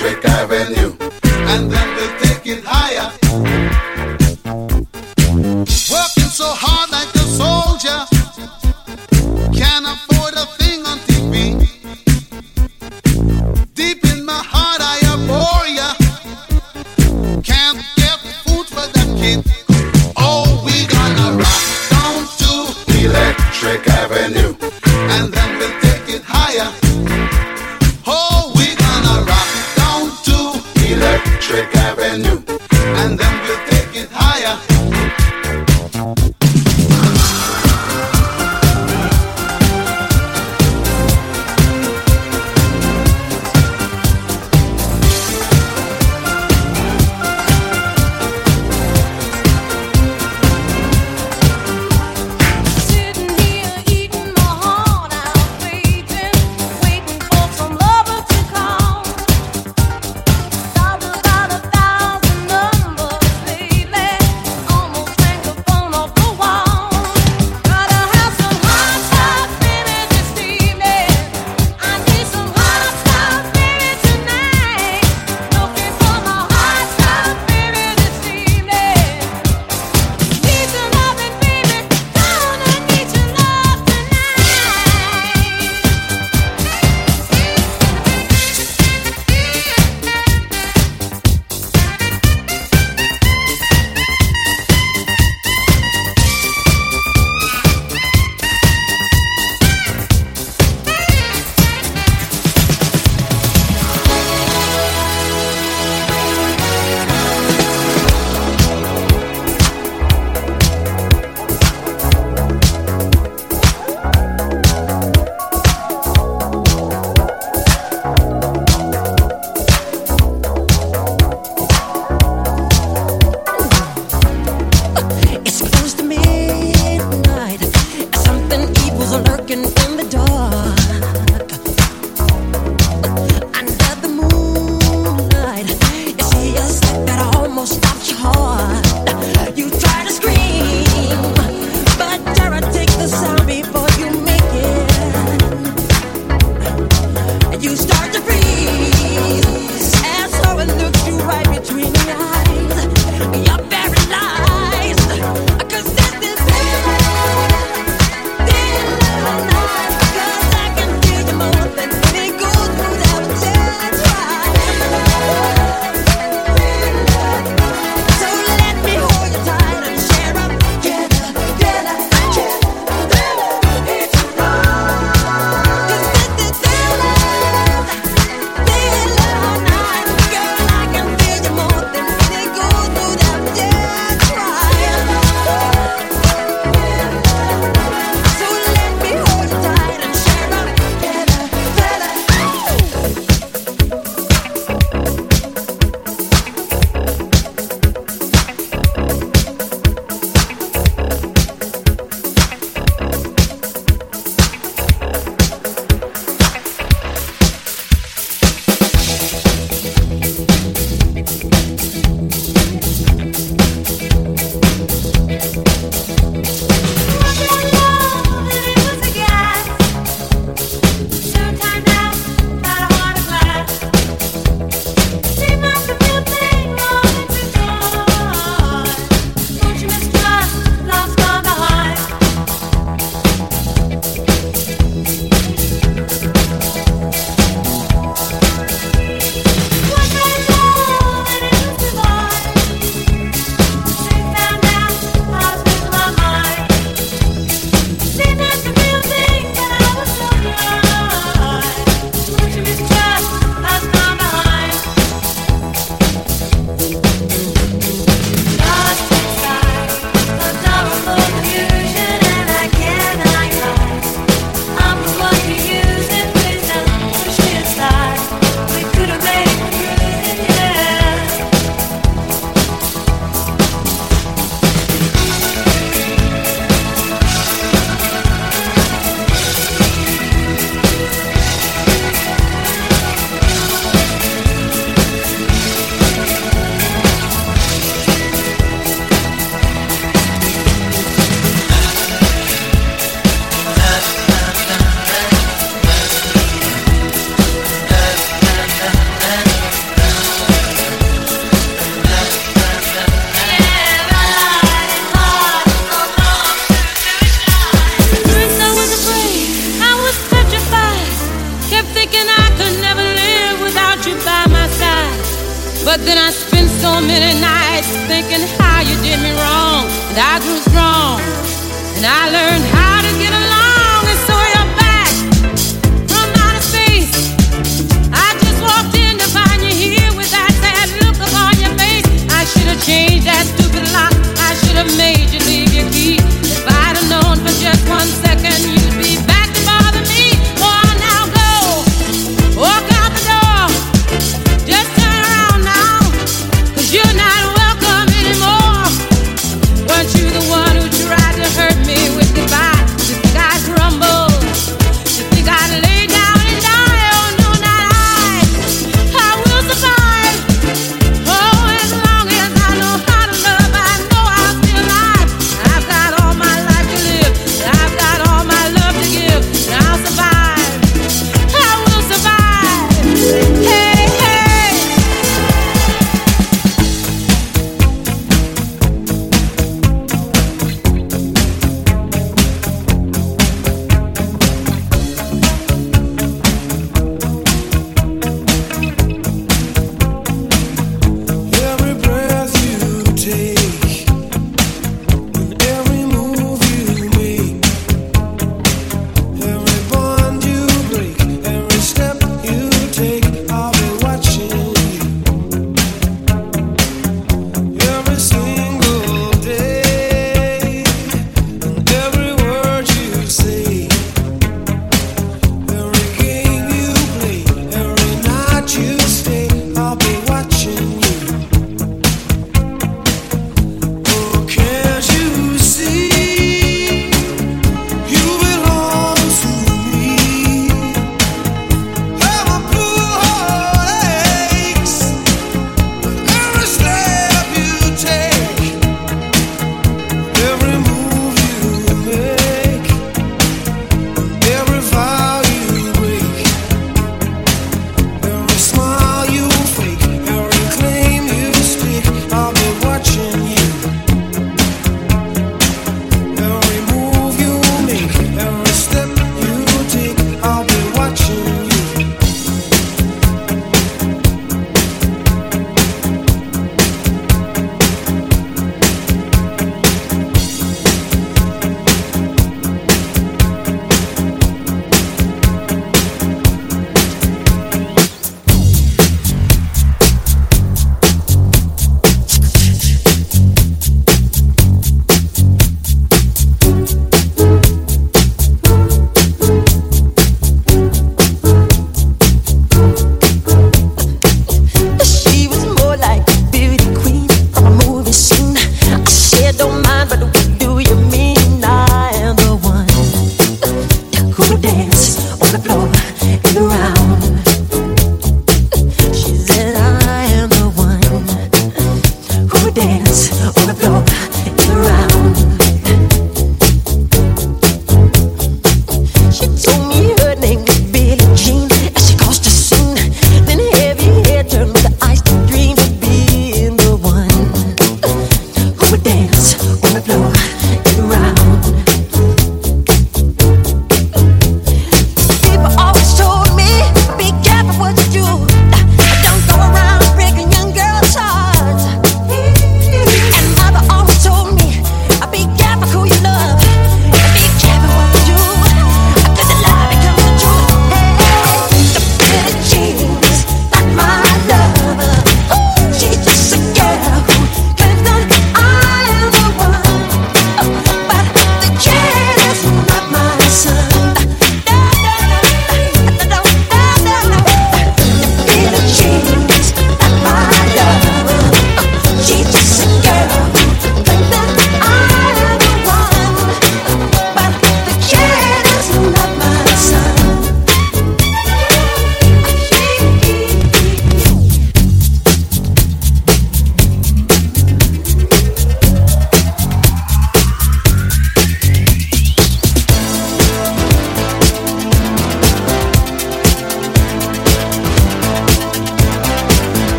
Electric Avenue.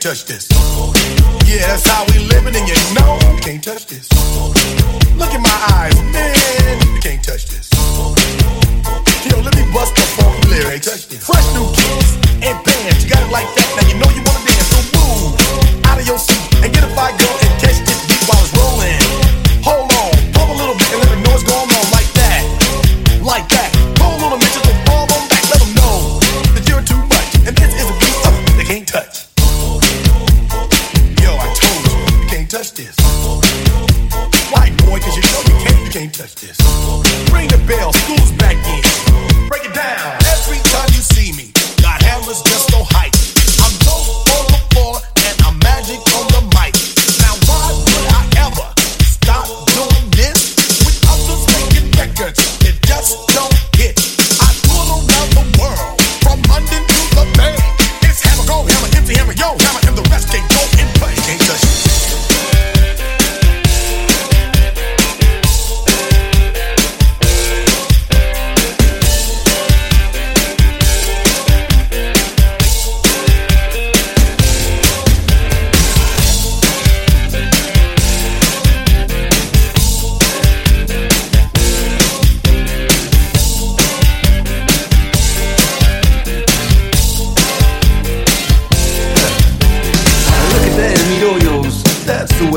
Bring the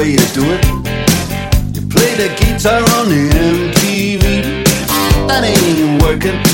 way to do it. You play the guitar on the MTV. That ain't working.